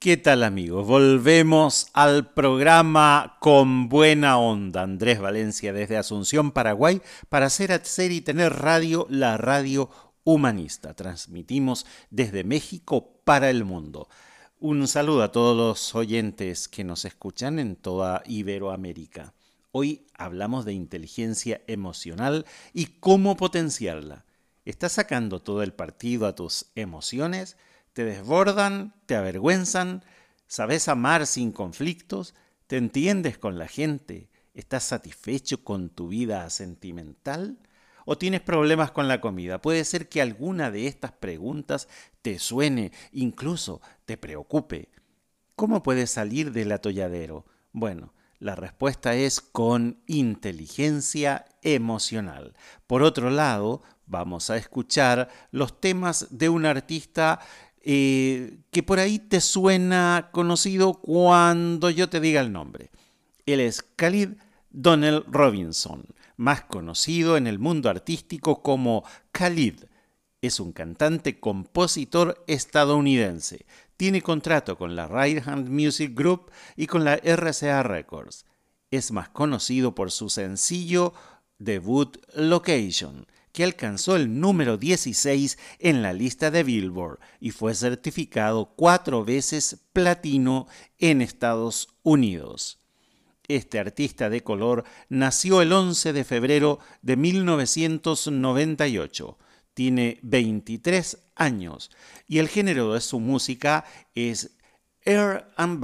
¿Qué tal amigos? Volvemos al programa con buena onda. Andrés Valencia desde Asunción, Paraguay, para hacer, hacer y tener radio, la radio humanista. Transmitimos desde México para el mundo. Un saludo a todos los oyentes que nos escuchan en toda Iberoamérica. Hoy hablamos de inteligencia emocional y cómo potenciarla. ¿Estás sacando todo el partido a tus emociones? Te desbordan, te avergüenzan, sabes amar sin conflictos, te entiendes con la gente, estás satisfecho con tu vida sentimental o tienes problemas con la comida. Puede ser que alguna de estas preguntas te suene, incluso te preocupe. ¿Cómo puedes salir del atolladero? Bueno, la respuesta es con inteligencia emocional. Por otro lado, vamos a escuchar los temas de un artista eh, que por ahí te suena conocido cuando yo te diga el nombre. Él es Khalid Donnell Robinson, más conocido en el mundo artístico como Khalid. Es un cantante compositor estadounidense. Tiene contrato con la Right Hand Music Group y con la RCA Records. Es más conocido por su sencillo debut Location, alcanzó el número 16 en la lista de Billboard y fue certificado cuatro veces platino en Estados Unidos. Este artista de color nació el 11 de febrero de 1998. Tiene 23 años y el género de su música es Air and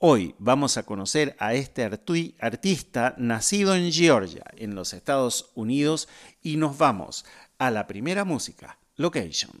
Hoy vamos a conocer a este artista nacido en Georgia, en los Estados Unidos, y nos vamos a la primera música, Location.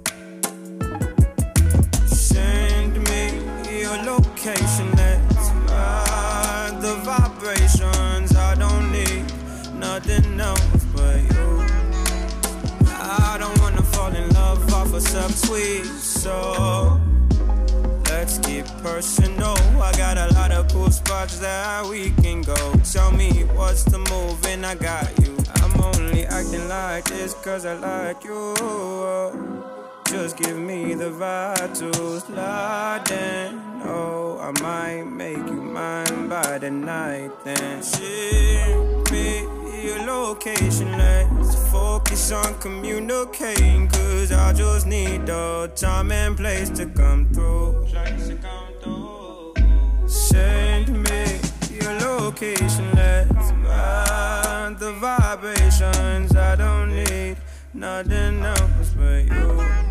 Your location. Let's ride the vibrations. I don't need nothing else but you. I don't wanna fall in love off of some sweet, so let's get personal. I got a lot of cool spots that we can go. Tell me what's the move, and I got you. I'm only acting like this cause I like you. Just give me the slide in. Oh, I might make you mine by the night then. Share me your location. Let's focus on communicating. Cause I just need the time and place to come through. Send me your location. Let's ride the vibrations. I don't need nothing else but you.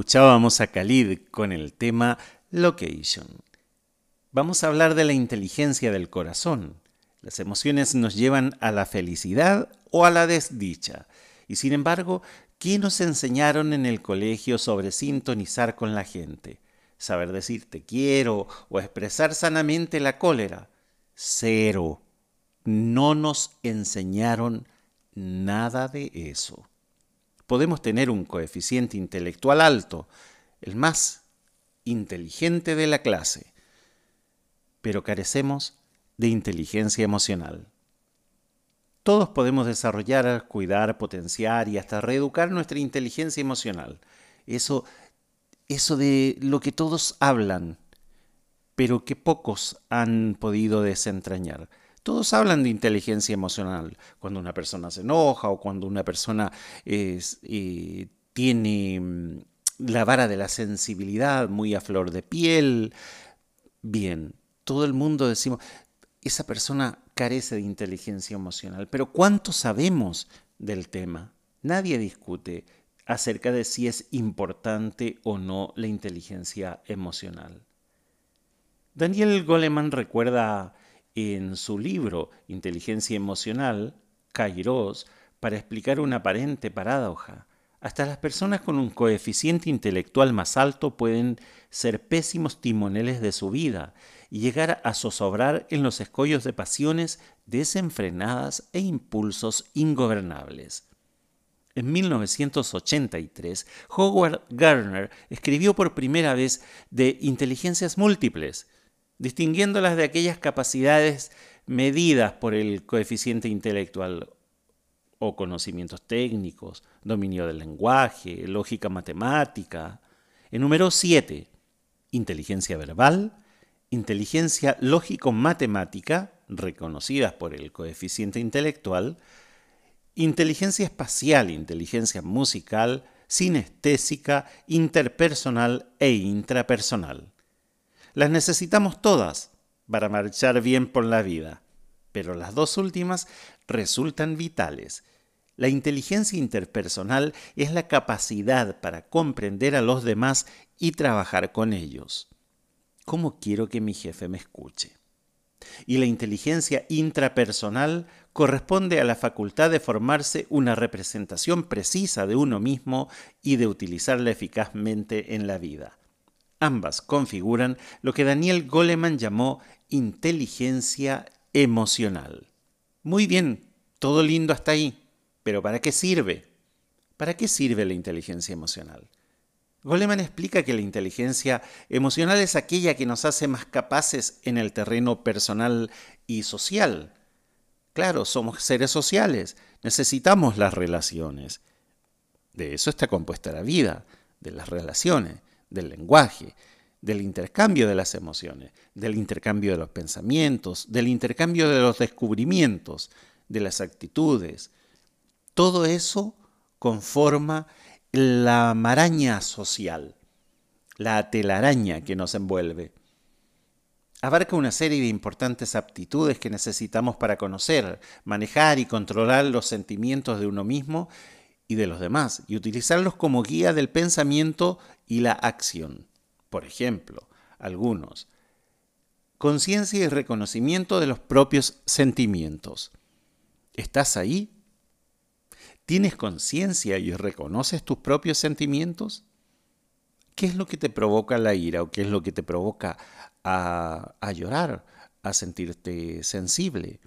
Escuchábamos a Khalid con el tema Location. Vamos a hablar de la inteligencia del corazón. Las emociones nos llevan a la felicidad o a la desdicha. Y sin embargo, ¿qué nos enseñaron en el colegio sobre sintonizar con la gente? Saber decir te quiero o expresar sanamente la cólera. Cero. No nos enseñaron nada de eso podemos tener un coeficiente intelectual alto, el más inteligente de la clase, pero carecemos de inteligencia emocional. Todos podemos desarrollar, cuidar, potenciar y hasta reeducar nuestra inteligencia emocional. Eso, eso de lo que todos hablan, pero que pocos han podido desentrañar. Todos hablan de inteligencia emocional, cuando una persona se enoja o cuando una persona eh, tiene mm, la vara de la sensibilidad muy a flor de piel. Bien, todo el mundo decimos, esa persona carece de inteligencia emocional, pero ¿cuánto sabemos del tema? Nadie discute acerca de si es importante o no la inteligencia emocional. Daniel Goleman recuerda en su libro Inteligencia Emocional, Kairos, para explicar una aparente paradoja. Hasta las personas con un coeficiente intelectual más alto pueden ser pésimos timoneles de su vida y llegar a zozobrar en los escollos de pasiones desenfrenadas e impulsos ingobernables. En 1983, Howard Gardner escribió por primera vez de inteligencias múltiples, distinguiéndolas de aquellas capacidades medidas por el coeficiente intelectual o conocimientos técnicos, dominio del lenguaje, lógica matemática. Enumeró siete. Inteligencia verbal, inteligencia lógico-matemática, reconocidas por el coeficiente intelectual, inteligencia espacial, inteligencia musical, sinestésica, interpersonal e intrapersonal. Las necesitamos todas para marchar bien por la vida, pero las dos últimas resultan vitales. La inteligencia interpersonal es la capacidad para comprender a los demás y trabajar con ellos. ¿Cómo quiero que mi jefe me escuche? Y la inteligencia intrapersonal corresponde a la facultad de formarse una representación precisa de uno mismo y de utilizarla eficazmente en la vida. Ambas configuran lo que Daniel Goleman llamó inteligencia emocional. Muy bien, todo lindo hasta ahí, pero ¿para qué sirve? ¿Para qué sirve la inteligencia emocional? Goleman explica que la inteligencia emocional es aquella que nos hace más capaces en el terreno personal y social. Claro, somos seres sociales, necesitamos las relaciones. De eso está compuesta la vida, de las relaciones del lenguaje, del intercambio de las emociones, del intercambio de los pensamientos, del intercambio de los descubrimientos, de las actitudes. Todo eso conforma la maraña social, la telaraña que nos envuelve. Abarca una serie de importantes aptitudes que necesitamos para conocer, manejar y controlar los sentimientos de uno mismo y de los demás, y utilizarlos como guía del pensamiento y la acción. Por ejemplo, algunos. Conciencia y reconocimiento de los propios sentimientos. ¿Estás ahí? ¿Tienes conciencia y reconoces tus propios sentimientos? ¿Qué es lo que te provoca la ira o qué es lo que te provoca a, a llorar, a sentirte sensible,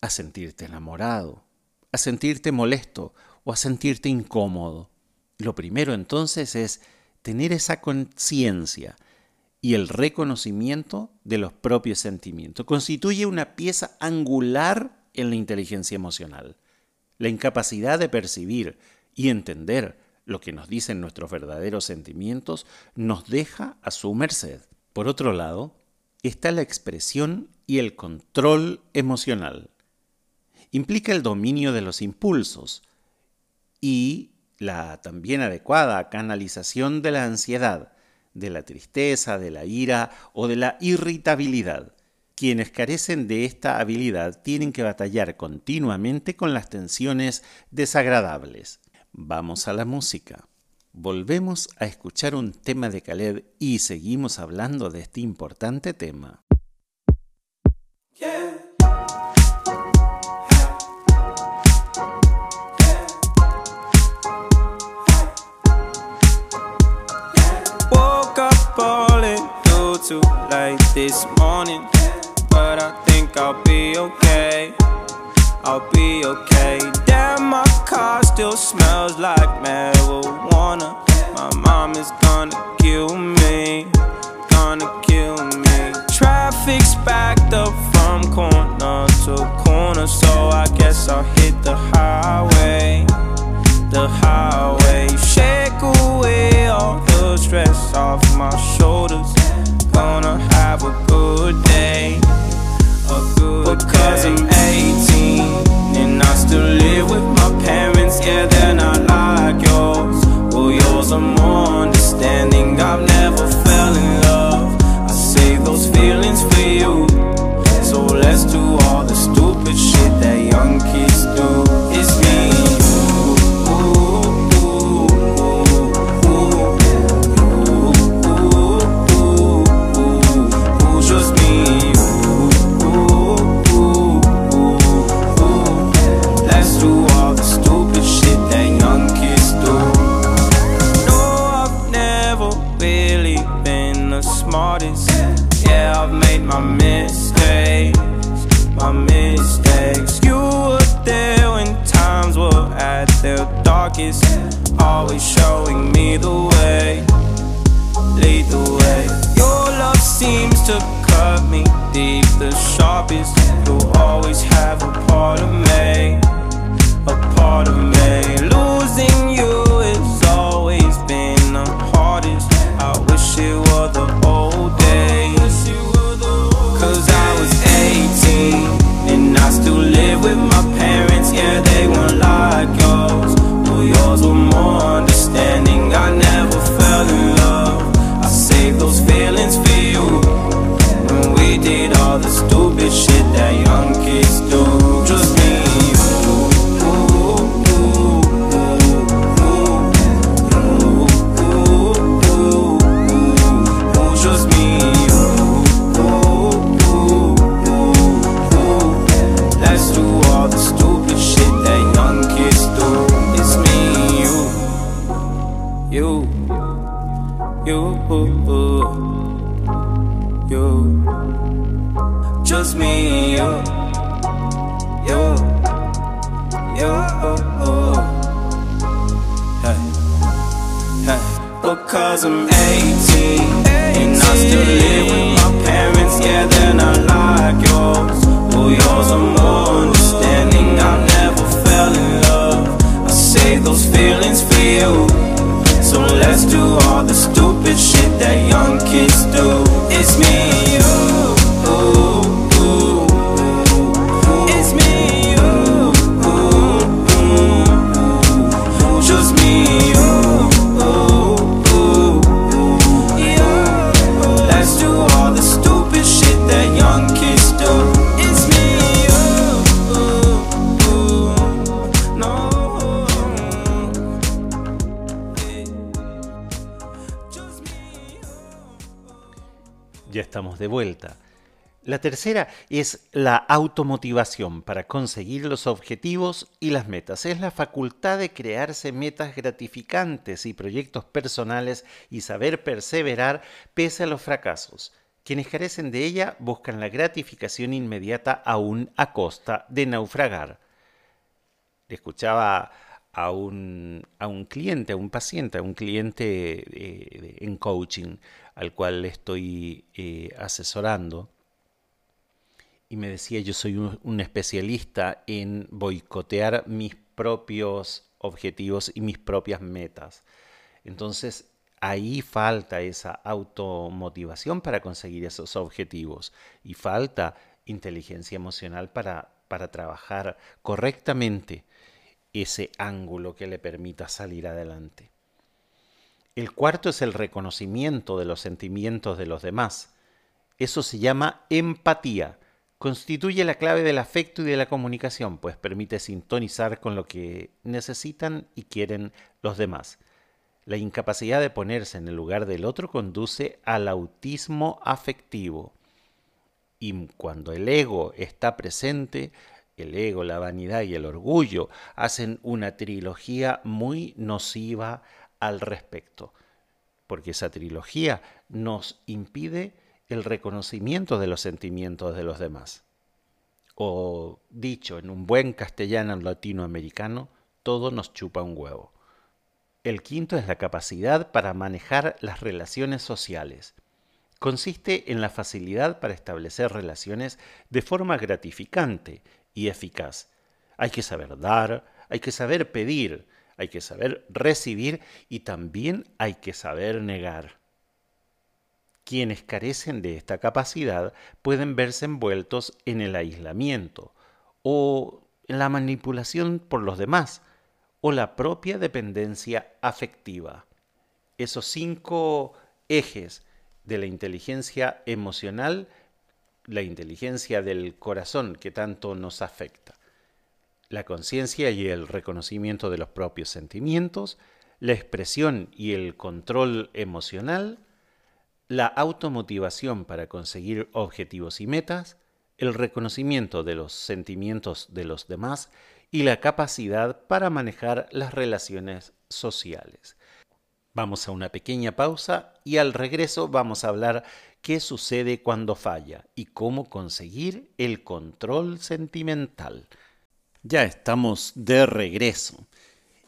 a sentirte enamorado, a sentirte molesto o a sentirte incómodo? Lo primero entonces es tener esa conciencia y el reconocimiento de los propios sentimientos. Constituye una pieza angular en la inteligencia emocional. La incapacidad de percibir y entender lo que nos dicen nuestros verdaderos sentimientos nos deja a su merced. Por otro lado, está la expresión y el control emocional. implica el dominio de los impulsos y la también adecuada canalización de la ansiedad, de la tristeza, de la ira o de la irritabilidad. Quienes carecen de esta habilidad tienen que batallar continuamente con las tensiones desagradables. Vamos a la música. Volvemos a escuchar un tema de Khaled y seguimos hablando de este importante tema. Too late this morning, but I think I'll be okay. I'll be okay. Damn, my car still smells like marijuana. My mom is gonna kill me, gonna kill me. Traffic's backed up from corner to corner, so I guess I'll hit the highway, the highway. Shake away all the stress off my shoulders. Gonna have a good day. A good Because I'm 18 some tercera es la automotivación para conseguir los objetivos y las metas. Es la facultad de crearse metas gratificantes y proyectos personales y saber perseverar pese a los fracasos. Quienes carecen de ella buscan la gratificación inmediata aún a costa de naufragar. Escuchaba a un, a un cliente, a un paciente, a un cliente eh, en coaching al cual estoy eh, asesorando y me decía yo soy un, especialista en boicotear mis propios objetivos y mis propias metas. Entonces ahí falta esa automotivación para conseguir esos objetivos y falta inteligencia emocional para, para trabajar correctamente ese ángulo que le permita salir adelante. El cuarto es el reconocimiento de los sentimientos de los demás. Eso se llama empatía. Constituye la clave del afecto y de la comunicación, pues permite sintonizar con lo que necesitan y quieren los demás. La incapacidad de ponerse en el lugar del otro conduce al autismo afectivo. Y cuando el ego está presente, el ego, la vanidad y el orgullo hacen una trilogía muy nociva al respecto, porque esa trilogía nos impide el reconocimiento de los sentimientos de los demás. O dicho en un buen castellano latinoamericano, todo nos chupa un huevo. El quinto es la capacidad para manejar las relaciones sociales. Consiste en la facilidad para establecer relaciones de forma gratificante y eficaz. Hay que saber dar, hay que saber pedir, hay que saber recibir y también hay que saber negar. Quienes carecen de esta capacidad pueden verse envueltos en el aislamiento o en la manipulación por los demás o la propia dependencia afectiva. Esos cinco ejes de la inteligencia emocional, la inteligencia del corazón que tanto nos afecta la conciencia y el reconocimiento de los propios sentimientos, la expresión y el control emocional, la automotivación para conseguir objetivos y metas, el reconocimiento de los sentimientos de los demás y la capacidad para manejar las relaciones sociales. Vamos a una pequeña pausa y al regreso vamos a hablar qué sucede cuando falla y cómo conseguir el control sentimental. Ya estamos de regreso.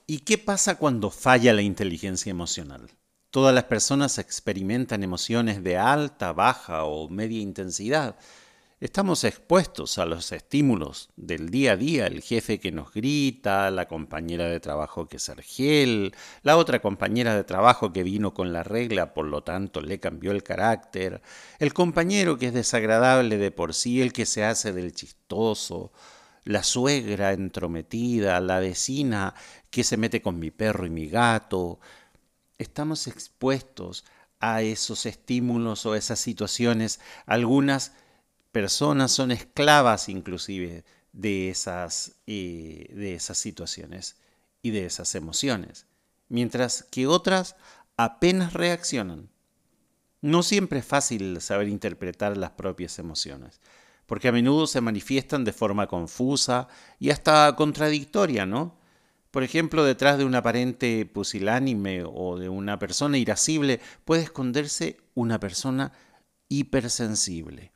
¿Y qué pasa cuando falla la inteligencia emocional? Todas las personas experimentan emociones de alta, baja o media intensidad. Estamos expuestos a los estímulos del día a día, el jefe que nos grita, la compañera de trabajo que es argel, la otra compañera de trabajo que vino con la regla, por lo tanto le cambió el carácter, el compañero que es desagradable de por sí, el que se hace del chistoso, la suegra entrometida, la vecina que se mete con mi perro y mi gato. Estamos expuestos a esos estímulos o esas situaciones. Algunas personas son esclavas inclusive de esas, eh, de esas situaciones y de esas emociones, mientras que otras apenas reaccionan. No siempre es fácil saber interpretar las propias emociones porque a menudo se manifiestan de forma confusa y hasta contradictoria, ¿no? Por ejemplo, detrás de un aparente pusilánime o de una persona irascible puede esconderse una persona hipersensible.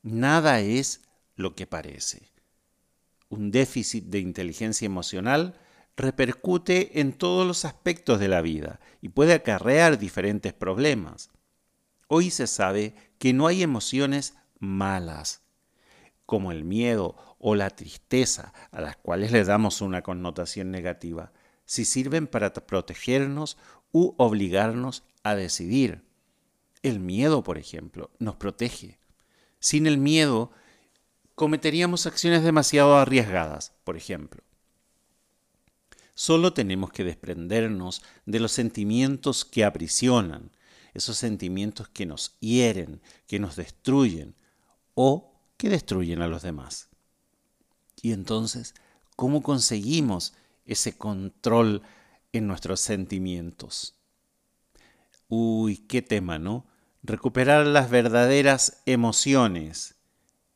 Nada es lo que parece. Un déficit de inteligencia emocional repercute en todos los aspectos de la vida y puede acarrear diferentes problemas. Hoy se sabe que no hay emociones malas, como el miedo o la tristeza, a las cuales le damos una connotación negativa, si sirven para protegernos u obligarnos a decidir. El miedo, por ejemplo, nos protege. Sin el miedo, cometeríamos acciones demasiado arriesgadas, por ejemplo. Solo tenemos que desprendernos de los sentimientos que aprisionan, esos sentimientos que nos hieren, que nos destruyen, o que destruyen a los demás. Y entonces, ¿cómo conseguimos ese control en nuestros sentimientos? Uy, qué tema, ¿no? Recuperar las verdaderas emociones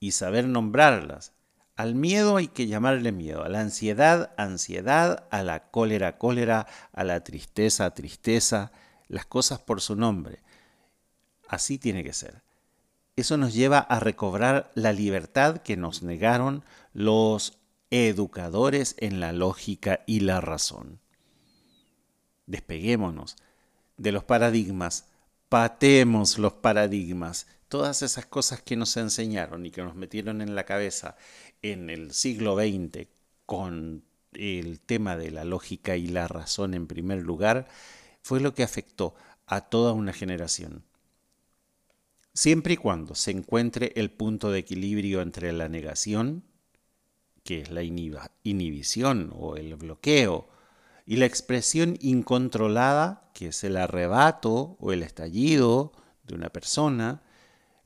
y saber nombrarlas. Al miedo hay que llamarle miedo, a la ansiedad, ansiedad, a la cólera, cólera, a la tristeza, tristeza, las cosas por su nombre. Así tiene que ser eso nos lleva a recobrar la libertad que nos negaron los educadores en la lógica y la razón. Despeguémonos de los paradigmas, patemos los paradigmas, todas esas cosas que nos enseñaron y que nos metieron en la cabeza en el siglo XX con el tema de la lógica y la razón en primer lugar, fue lo que afectó a toda una generación siempre y cuando se encuentre el punto de equilibrio entre la negación, que es la inhibición o el bloqueo, y la expresión incontrolada, que es el arrebato o el estallido de una persona,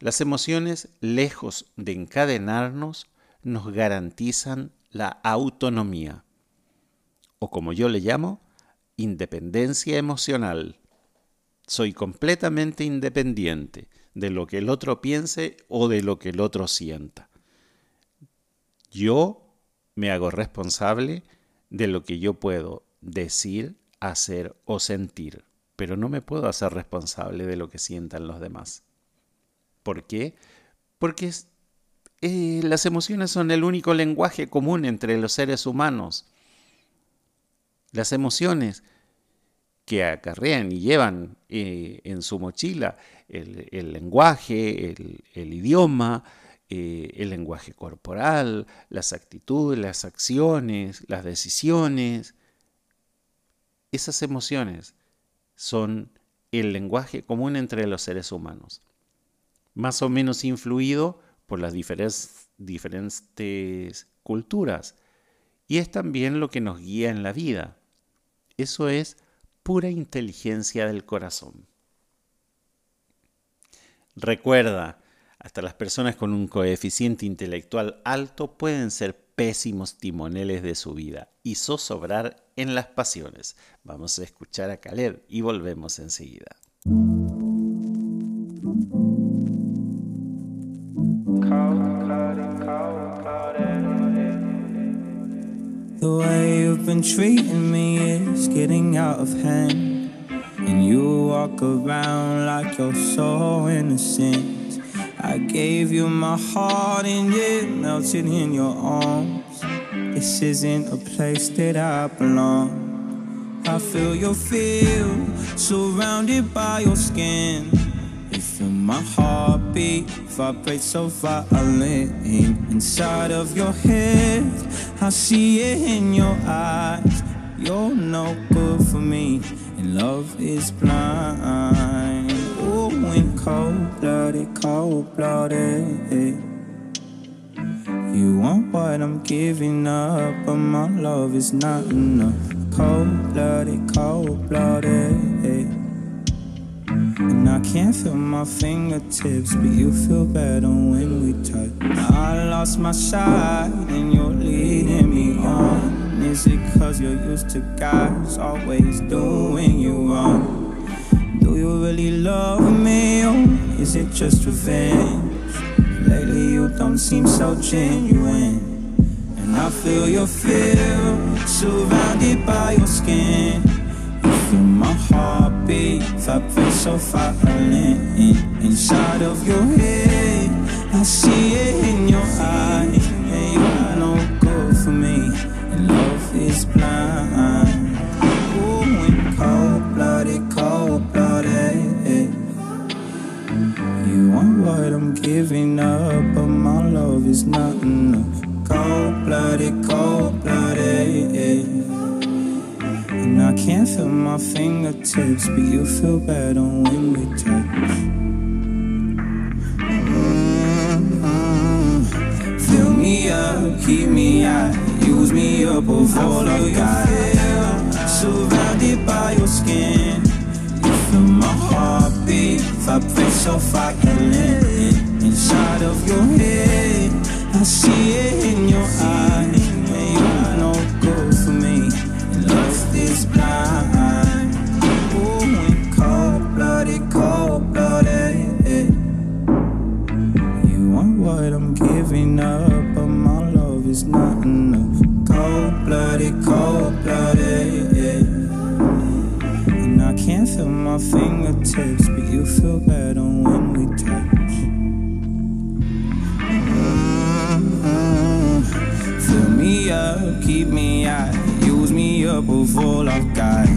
las emociones, lejos de encadenarnos, nos garantizan la autonomía, o como yo le llamo, independencia emocional. Soy completamente independiente de lo que el otro piense o de lo que el otro sienta. Yo me hago responsable de lo que yo puedo decir, hacer o sentir, pero no me puedo hacer responsable de lo que sientan los demás. ¿Por qué? Porque eh, las emociones son el único lenguaje común entre los seres humanos. Las emociones que acarrean y llevan eh, en su mochila el, lenguaje, el, idioma, eh, el lenguaje corporal, las actitudes, las acciones, las decisiones. Esas emociones son el lenguaje común entre los seres humanos más o menos influido por las diferentes, diferentes culturas. Y es también lo que nos guía en la vida. Eso es pura inteligencia del corazón. Recuerda, hasta las personas con un coeficiente intelectual alto pueden ser pésimos timoneles de su vida y zozobrar en las pasiones. Vamos a escuchar a Caleb y volvemos enseguida. Been treating me is getting out of hand. And you walk around like you're so innocent. I gave you my heart and it melted in your arms. This isn't a place that I belong. I feel your feel surrounded by your skin. Feel my heartbeat vibrate so violent inside of your head. I see it in your eyes. You're no good for me, and love is blind. Oh, when cold blooded, cold blooded. You want what I'm giving up, but my love is not enough. Cold blooded, cold blooded. And I can't feel my fingertips, but you feel better when we touch. I lost my sight, and you're leading me on. Is it cause you're used to guys always doing you wrong? Do you really love me, or is it just revenge? Lately, you don't seem so genuine. And I feel your fear surrounded by your skin You feel my heartbeat vibrate so violent inside of your head. I see it in your eyes, and you're no good for me. And love is blind. Ooh, cold blooded, cold blooded. You want what I'm giving up, but my love is not enough. Cold blooded, cold blooded. And I can't feel my fingertips, but you feel better when we touch. Mm-hmm. Fill me up, keep me out, use me up all I got. Surrounded by your skin, you feel my heartbeat, vibrate so violent inside of your head. I see it in your eyes, is not enough. Cold blooded, cold blooded. And I can't feel my fingertips, but you feel better when we touch. Mm-hmm. Fill me up, keep me out use me up of I've got.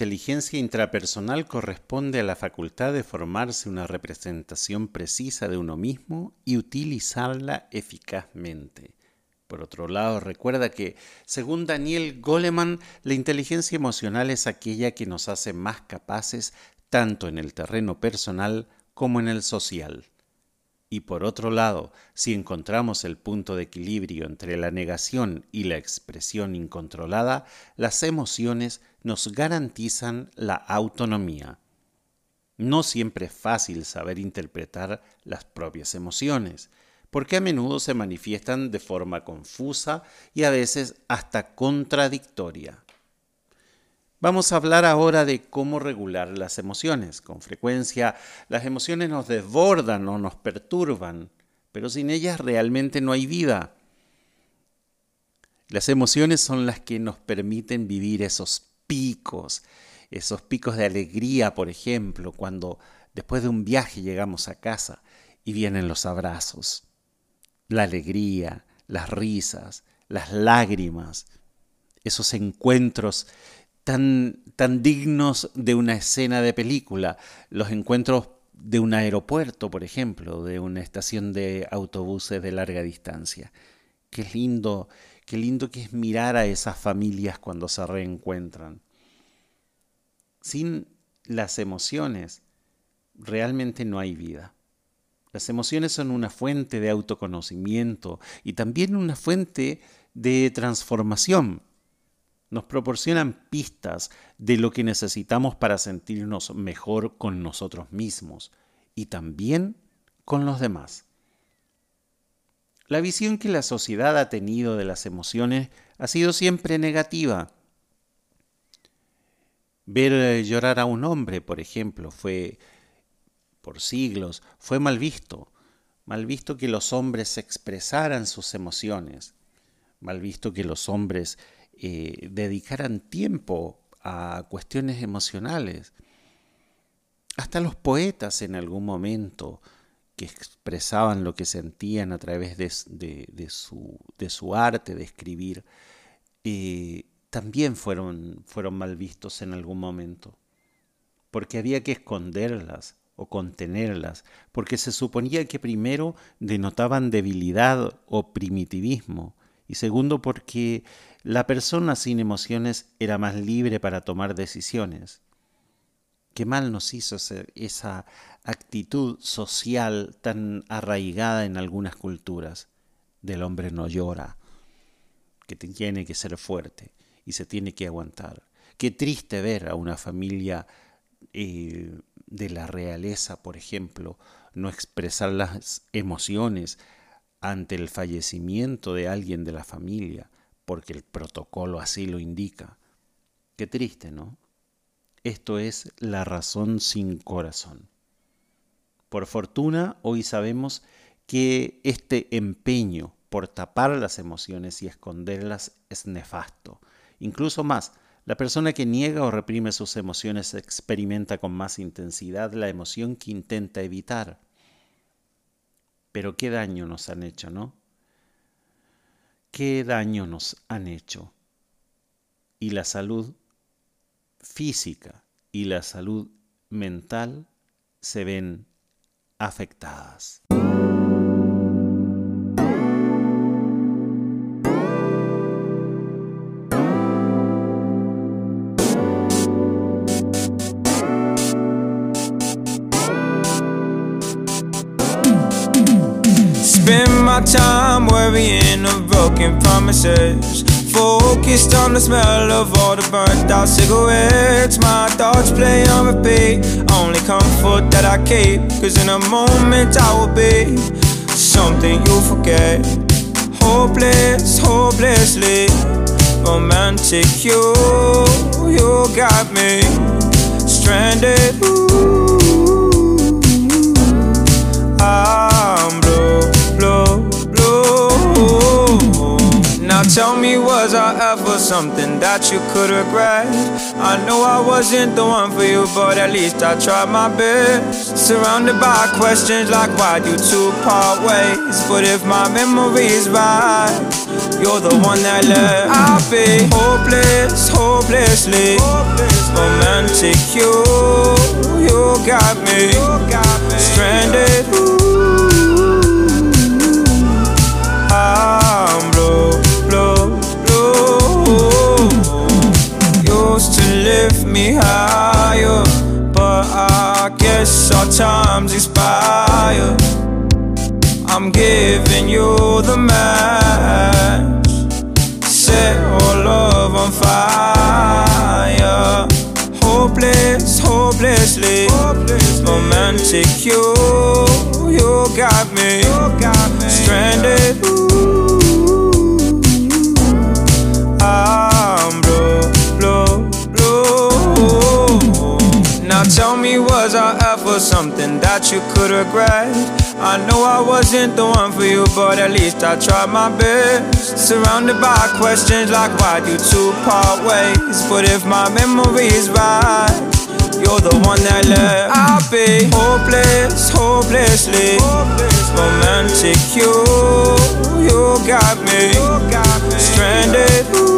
Inteligencia intrapersonal corresponde a la facultad de formarse una representación precisa de uno mismo y utilizarla eficazmente. Por otro lado, recuerda que, según Daniel Goleman, la inteligencia emocional es aquella que nos hace más capaces tanto en el terreno personal como en el social. Y por otro lado, si encontramos el punto de equilibrio entre la negación y la expresión incontrolada, las emociones nos garantizan la autonomía. No siempre es fácil saber interpretar las propias emociones, porque a menudo se manifiestan de forma confusa y a veces hasta contradictoria. Vamos a hablar ahora de cómo regular las emociones. Con frecuencia las emociones nos desbordan o nos perturban, pero sin ellas realmente no hay vida. Las emociones son las que nos permiten vivir esos picos, esos picos de alegría, por ejemplo, cuando después de un viaje llegamos a casa y vienen los abrazos, la alegría, las risas, las lágrimas, esos encuentros tan, tan dignos de una escena de película. Los encuentros de un aeropuerto, por ejemplo, de una estación de autobuses de larga distancia. Qué lindo, qué lindo que es mirar a esas familias cuando se reencuentran. Sin las emociones, realmente no hay vida. Las emociones son una fuente de autoconocimiento y también una fuente de transformación nos proporcionan pistas de lo que necesitamos para sentirnos mejor con nosotros mismos y también con los demás. La visión que la sociedad ha tenido de las emociones ha sido siempre negativa. Ver eh, llorar a un hombre, por ejemplo, fue por siglos, fue mal visto. Mal visto que los hombres expresaran sus emociones. Mal visto que los hombres eh, dedicaran tiempo a cuestiones emocionales. Hasta los poetas en algún momento que expresaban lo que sentían a través de, su, arte de escribir, eh, también fueron, fueron mal vistos en algún momento, porque había que esconderlas o contenerlas, porque se suponía que primero denotaban debilidad o primitivismo, y segundo porque la persona sin emociones era más libre para tomar decisiones. Qué mal nos hizo esa actitud social tan arraigada en algunas culturas. Del hombre no llora, que tiene que ser fuerte y se tiene que aguantar. Qué triste ver a una familia eh, de la realeza, por ejemplo, no expresar las emociones ante el fallecimiento de alguien de la familia, porque el protocolo así lo indica. Qué triste, ¿no? Esto es la razón sin corazón. Por fortuna, hoy sabemos que este empeño por tapar las emociones y esconderlas es nefasto. Incluso más, la persona que niega o reprime sus emociones experimenta con más intensidad la emoción que intenta evitar. Pero qué daño nos han hecho, ¿no? Qué daño nos han hecho. Y la salud física y la salud mental se ven afectadas. Promises. Focused on the smell of all the burnt out cigarettes. My thoughts play on repeat. Only comfort that I keep Cause in a moment I will be Something you forget. Hopeless, hopelessly Romantic you, you got me Stranded, tell me, was I ever something that you could regret? I know I wasn't the one for you, but at least I tried my best. Surrounded by questions like why'd you two part ways? But if my memory's right, you're the one that left. I'll be hopeless, hopelessly romantic. You, you got me stranded. Lift me higher, but I guess our time's expired. I'm giving you the match. Set all love on fire. Hopeless, hopelessly romantic. You, you got me stranded. Tell me, was I ever something that you could regret? I know I wasn't the one for you, but at least I tried my best. Surrounded by questions like why do two part ways? But if my memory's right, you're the one that left. I'll be hopeless, hopelessly romantic. You, you got me stranded.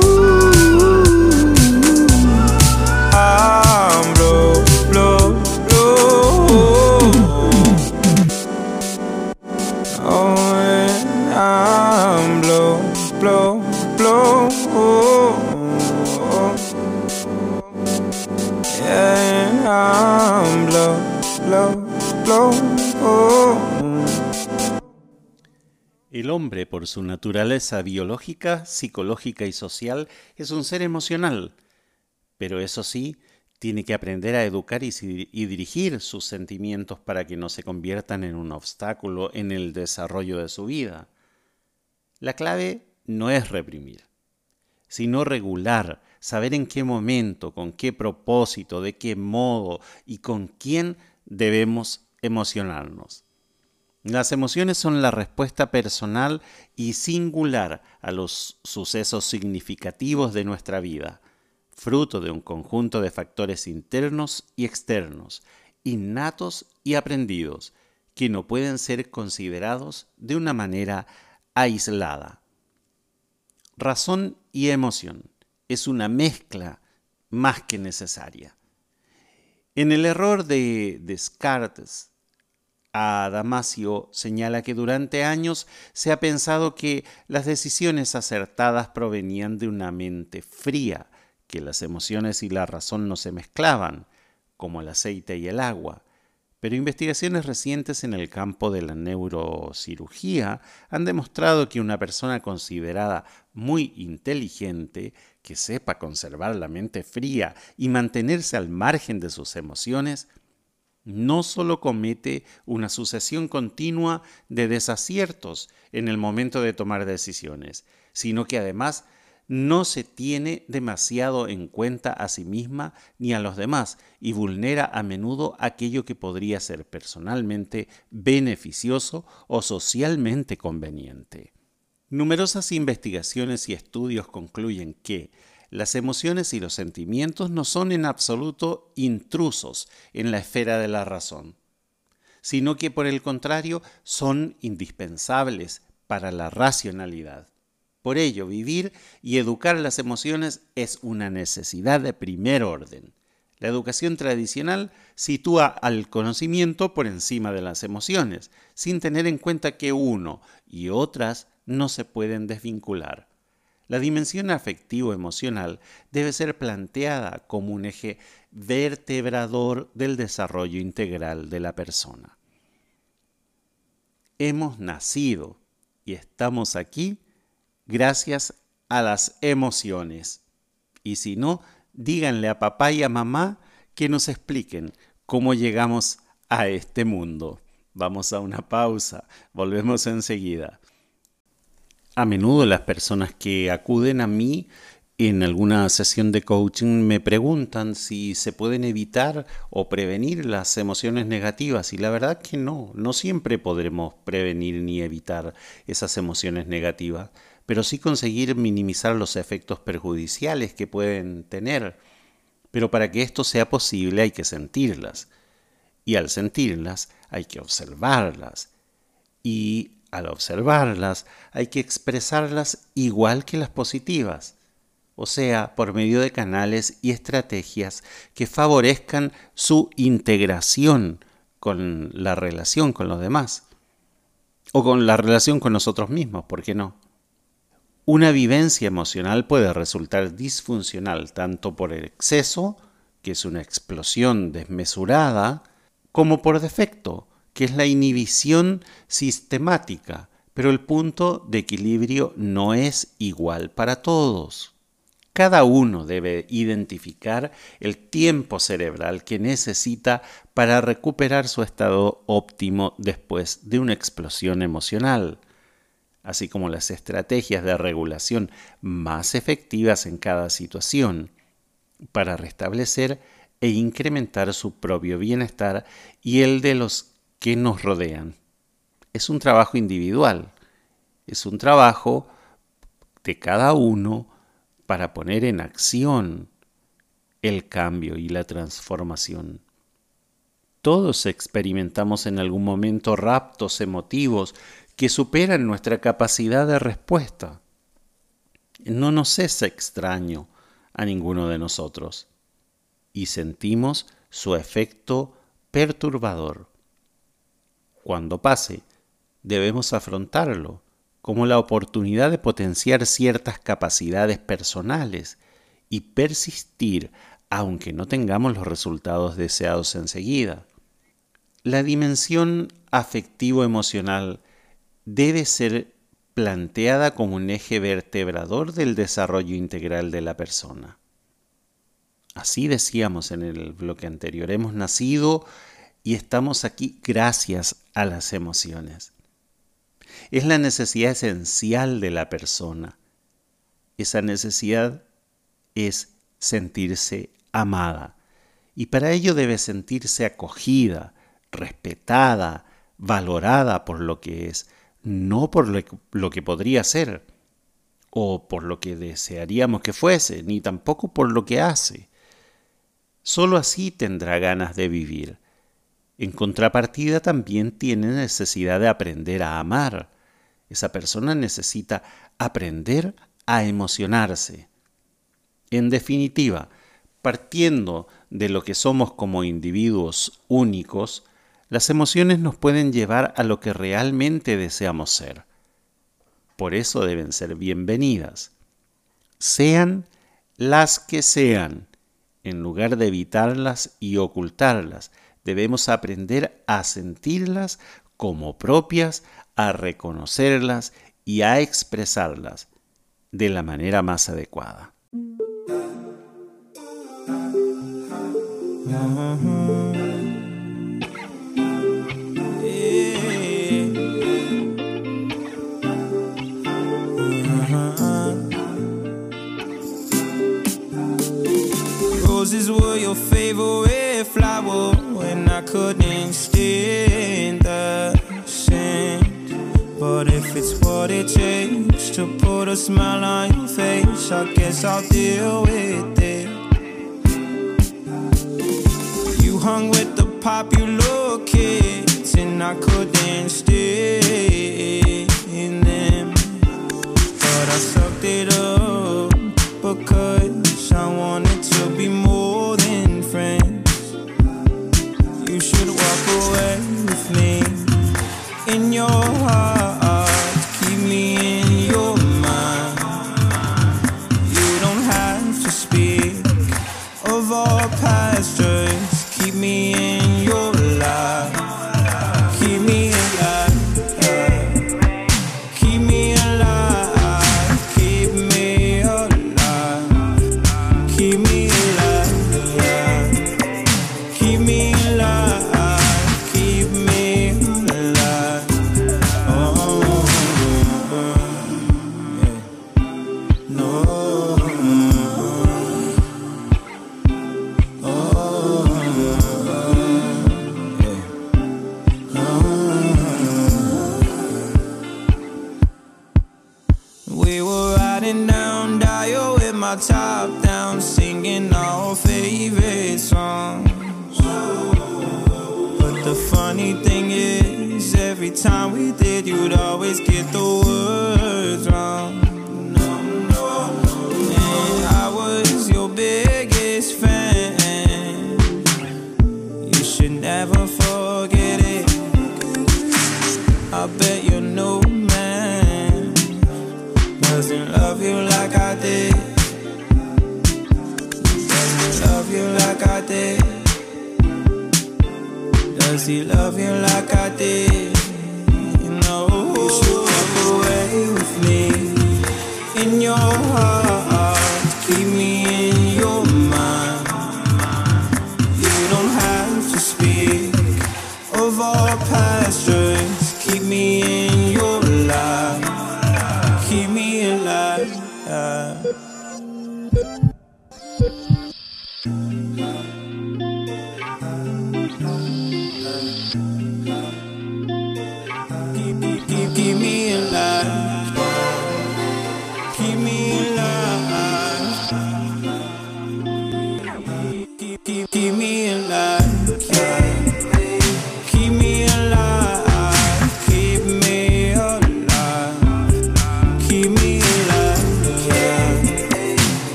Hombre, por su naturaleza biológica, psicológica y social, es un ser emocional, pero eso sí, tiene que aprender a educar y, dirigir sus sentimientos para que no se conviertan en un obstáculo en el desarrollo de su vida. La clave no es reprimir, sino regular, saber en qué momento, con qué propósito, de qué modo y con quién debemos emocionarnos. Las emociones son la respuesta personal y singular a los sucesos significativos de nuestra vida, fruto de un conjunto de factores internos y externos, innatos y aprendidos, que no pueden ser considerados de una manera aislada. Razón y emoción es una mezcla más que necesaria. En el error de Descartes, a señala que durante años se ha pensado que las decisiones acertadas provenían de una mente fría, que las emociones y la razón no se mezclaban, como el aceite y el agua. Pero investigaciones recientes en el campo de la neurocirugía han demostrado que una persona considerada muy inteligente, que sepa conservar la mente fría y mantenerse al margen de sus emociones, no solo comete una sucesión continua de desaciertos en el momento de tomar decisiones, sino que además no se tiene demasiado en cuenta a sí misma ni a los demás y vulnera a menudo aquello que podría ser personalmente beneficioso o socialmente conveniente. Numerosas investigaciones y estudios concluyen que las emociones y los sentimientos no son en absoluto intrusos en la esfera de la razón, sino que por el contrario son indispensables para la racionalidad. Por ello, vivir y educar las emociones es una necesidad de primer orden. La educación tradicional sitúa al conocimiento por encima de las emociones, sin tener en cuenta que uno y otras no se pueden desvincular. La dimensión afectivo-emocional debe ser planteada como un eje vertebrador del desarrollo integral de la persona. Hemos nacido y estamos aquí gracias a las emociones. Y si no, díganle a papá y a mamá que nos expliquen cómo llegamos a este mundo. Vamos a una pausa, volvemos enseguida. A menudo las personas que acuden a mí en alguna sesión de coaching me preguntan si se pueden evitar o prevenir las emociones negativas y la verdad que no, no siempre podremos prevenir ni evitar esas emociones negativas, pero sí conseguir minimizar los efectos perjudiciales que pueden tener. Pero para que esto sea posible hay que sentirlas. Y al sentirlas hay que observarlas. Y al observarlas hay que expresarlas igual que las positivas, o sea, por medio de canales y estrategias que favorezcan su integración con la relación con los demás, o con la relación con nosotros mismos, ¿por qué no? Una vivencia emocional puede resultar disfuncional tanto por el exceso, que es una explosión desmesurada, como por defecto, que es la inhibición sistemática, pero el punto de equilibrio no es igual para todos. Cada uno debe identificar el tiempo cerebral que necesita para recuperar su estado óptimo después de una explosión emocional así como las estrategias de regulación más efectivas en cada situación, para restablecer e incrementar su propio bienestar y el de los que nos rodean. Es un trabajo individual, es un trabajo de cada uno para poner en acción el cambio y la transformación. Todos experimentamos en algún momento raptos emotivos que superan nuestra capacidad de respuesta. No nos es extraño a ninguno de nosotros y sentimos su efecto perturbador. Cuando pase, debemos afrontarlo como la oportunidad de potenciar ciertas capacidades personales y persistir aunque no tengamos los resultados deseados enseguida. La dimensión afectivo-emocional debe ser planteada como un eje vertebrador del desarrollo integral de la persona. Así decíamos en el bloque anterior, hemos nacido y estamos aquí gracias a las emociones. Es la necesidad esencial de la persona. Esa necesidad es sentirse amada y para ello debe sentirse acogida, respetada, valorada por lo que es, no por lo que podría ser, o por lo que desearíamos que fuese, ni tampoco por lo que hace. Solo así tendrá ganas de vivir. En contrapartida también tiene necesidad de aprender a amar. Esa persona necesita aprender a emocionarse. En definitiva, partiendo de lo que somos como individuos únicos, las emociones nos pueden llevar a lo que realmente deseamos ser. Por eso deben ser bienvenidas. Sean las que sean, en lugar de evitarlas y ocultarlas, debemos aprender a sentirlas como propias, a reconocerlas y a expresarlas de la manera más adecuada. I couldn't stand the scent. But if it's what it takes to put a smile on your face, I guess I'll deal with it. You hung with the popular kids, and I couldn't stay in them. But I sucked it up because I wanted your heart.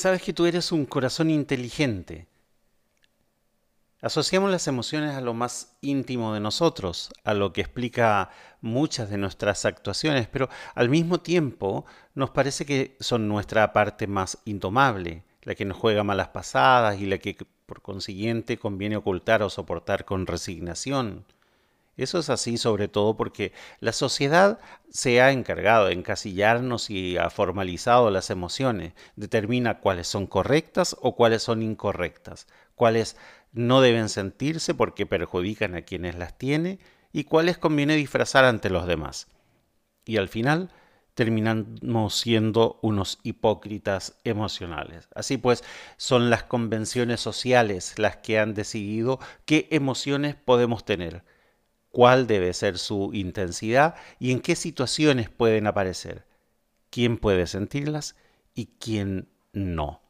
Sabes que tú eres un corazón inteligente. Asociamos las emociones a lo más íntimo de nosotros, a lo que explica muchas de nuestras actuaciones, pero al mismo tiempo nos parece que son nuestra parte más indomable, la que nos juega malas pasadas y la que por consiguiente conviene ocultar o soportar con resignación. Eso es así sobre todo porque la sociedad se ha encargado de encasillarnos y ha formalizado las emociones, determina cuáles son correctas o cuáles son incorrectas, cuáles no deben sentirse porque perjudican a quienes las tiene y cuáles conviene disfrazar ante los demás. Y al final terminamos siendo unos hipócritas emocionales. Así pues, son las convenciones sociales las que han decidido qué emociones podemos tener cuál debe ser su intensidad y en qué situaciones pueden aparecer, quién puede sentirlas y quién no.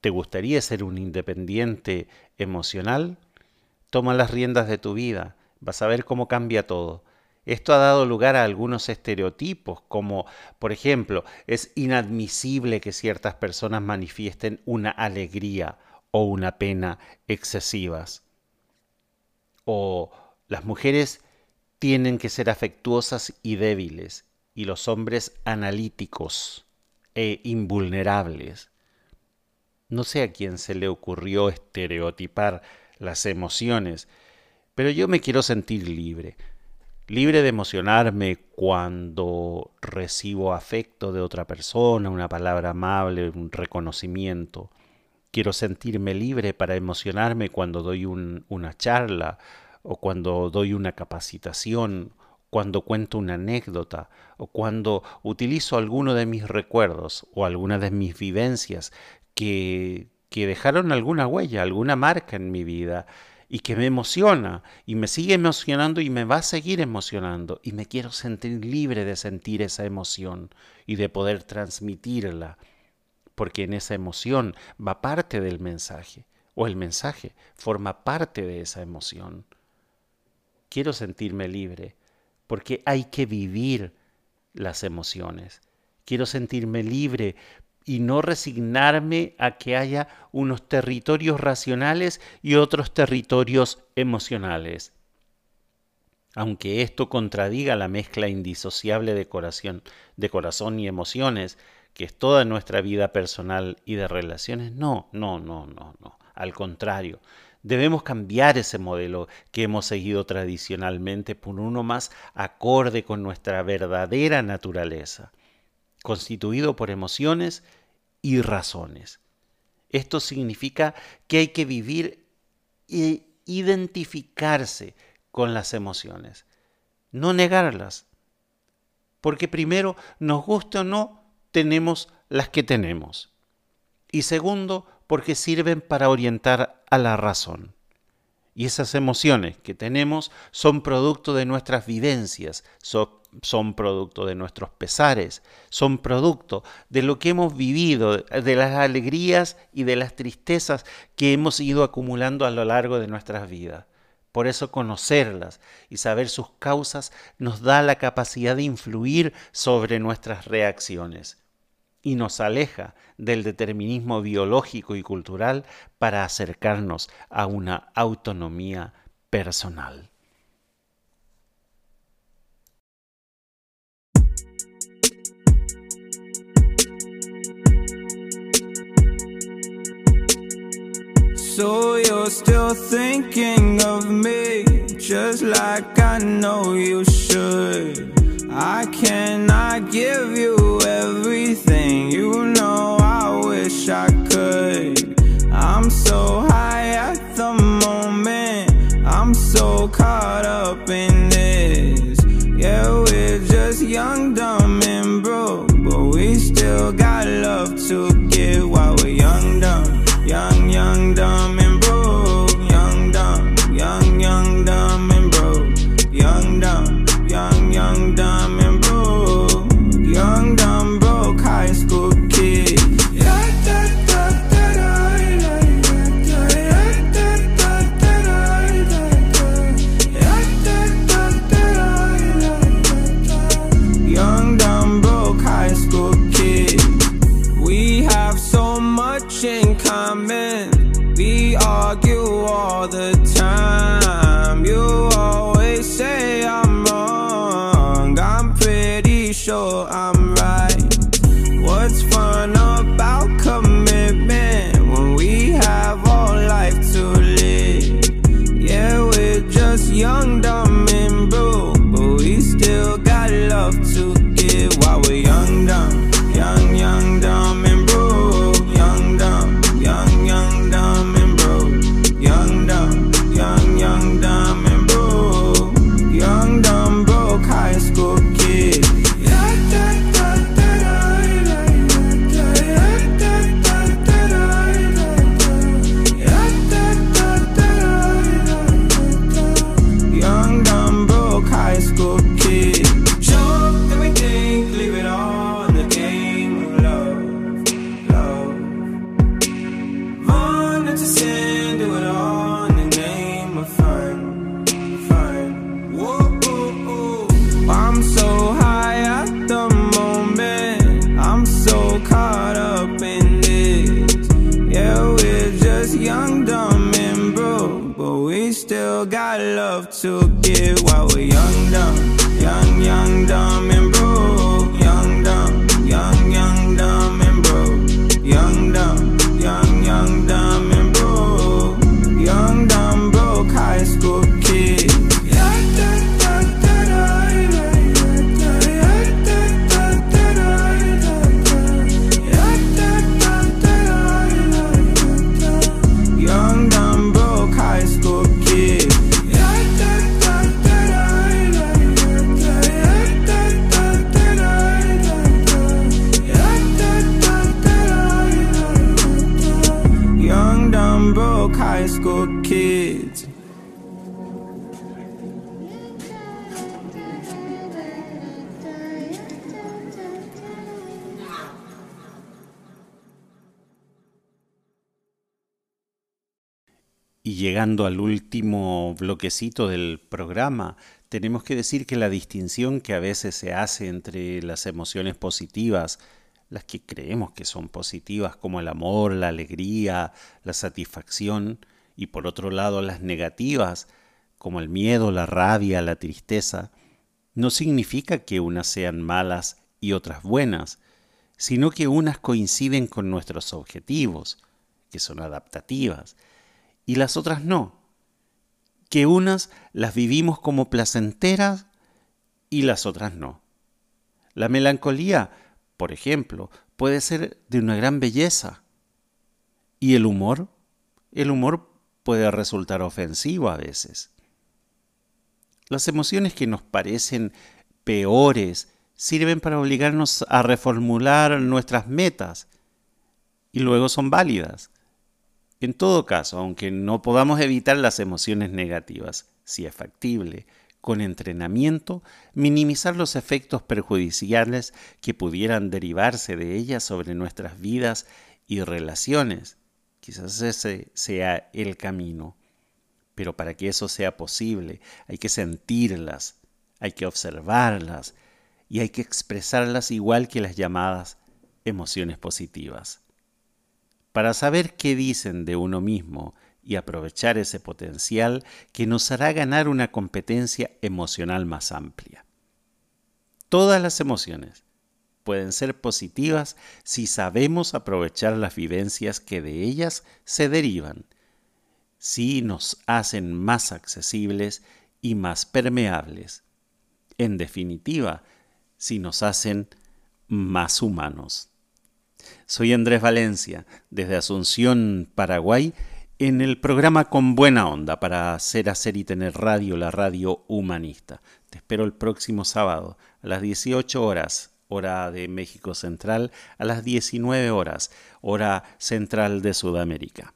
¿Te gustaría ser un independiente emocional? Toma las riendas de tu vida, vas a ver cómo cambia todo. Esto ha dado lugar a algunos estereotipos, como, por ejemplo, es inadmisible que ciertas personas manifiesten una alegría o una pena excesivas. O las mujeres tienen que ser afectuosas y débiles, y los hombres analíticos e invulnerables. No sé a quién se le ocurrió estereotipar las emociones, pero yo me quiero sentir libre, libre de emocionarme cuando recibo afecto de otra persona, una palabra amable, un reconocimiento. Quiero sentirme libre para emocionarme cuando doy un, una charla o cuando doy una capacitación, cuando cuento una anécdota o cuando utilizo alguno de mis recuerdos o alguna de mis vivencias que, que dejaron alguna huella, alguna marca en mi vida y que me emociona y me sigue emocionando y me va a seguir emocionando y me quiero sentir libre de sentir esa emoción y de poder transmitirla, porque en esa emoción va parte del mensaje o el mensaje forma parte de esa emoción. Quiero sentirme libre porque hay que vivir las emociones. Quiero sentirme libre y no resignarme a que haya unos territorios racionales y otros territorios emocionales. Aunque esto contradiga la mezcla indisociable de corazón, de corazón y emociones, que es toda nuestra vida personal y de relaciones, no, no, no, no, no. Al contrario, debemos cambiar ese modelo que hemos seguido tradicionalmente por uno más acorde con nuestra verdadera naturaleza constituido por emociones y razones. Esto significa que hay que vivir e identificarse con las emociones, no negarlas, porque primero, nos guste o no, tenemos las que tenemos. Y segundo, porque sirven para orientar a la razón. Y esas emociones que tenemos son producto de nuestras vivencias, son, producto de nuestros pesares, son producto de lo que hemos vivido, de las alegrías y de las tristezas que hemos ido acumulando a lo largo de nuestras vidas. Por eso conocerlas y saber sus causas nos da la capacidad de influir sobre nuestras reacciones y nos aleja del determinismo biológico y cultural para acercarnos a una autonomía personal. So you're still thinking of me, just like I know you should. I cannot give you everything, you know I wish I could. I'm so high at the moment, I'm so caught up in this. Yeah, we're just young, dumb, and broke, but we still got love to give while we're young, dumb, young, young, dumb, But we still got love to give while we're young, dumb, young, young, dumb, and al último bloquecito del programa, tenemos que decir que la distinción que a veces se hace entre las emociones positivas, las que creemos que son positivas como el amor, la alegría, la satisfacción, y por otro lado las negativas como el miedo, la rabia, la tristeza, no significa que unas sean malas y otras buenas, sino que unas coinciden con nuestros objetivos, que son adaptativas, y las otras no, que unas las vivimos como placenteras y las otras no. La melancolía, por ejemplo, puede ser de una gran belleza. ¿Y el humor? El humor puede resultar ofensivo a veces. Las emociones que nos parecen peores sirven para obligarnos a reformular nuestras metas y luego son válidas. En todo caso, aunque no podamos evitar las emociones negativas, si es factible, con entrenamiento, minimizar los efectos perjudiciales que pudieran derivarse de ellas sobre nuestras vidas y relaciones. Quizás ese sea el camino. Pero para que eso sea posible, hay que sentirlas, hay que observarlas y hay que expresarlas igual que las llamadas emociones positivas para saber qué dicen de uno mismo y aprovechar ese potencial que nos hará ganar una competencia emocional más amplia. Todas las emociones pueden ser positivas si sabemos aprovechar las vivencias que de ellas se derivan, si nos hacen más accesibles y más permeables. En definitiva, si nos hacen más humanos. Soy Andrés Valencia, desde Asunción, Paraguay, en el programa Con Buena Onda para hacer, hacer y tener radio, la radio humanista. Te espero el próximo sábado a las 18 horas, hora de México Central, a las 19 horas, hora central de Sudamérica.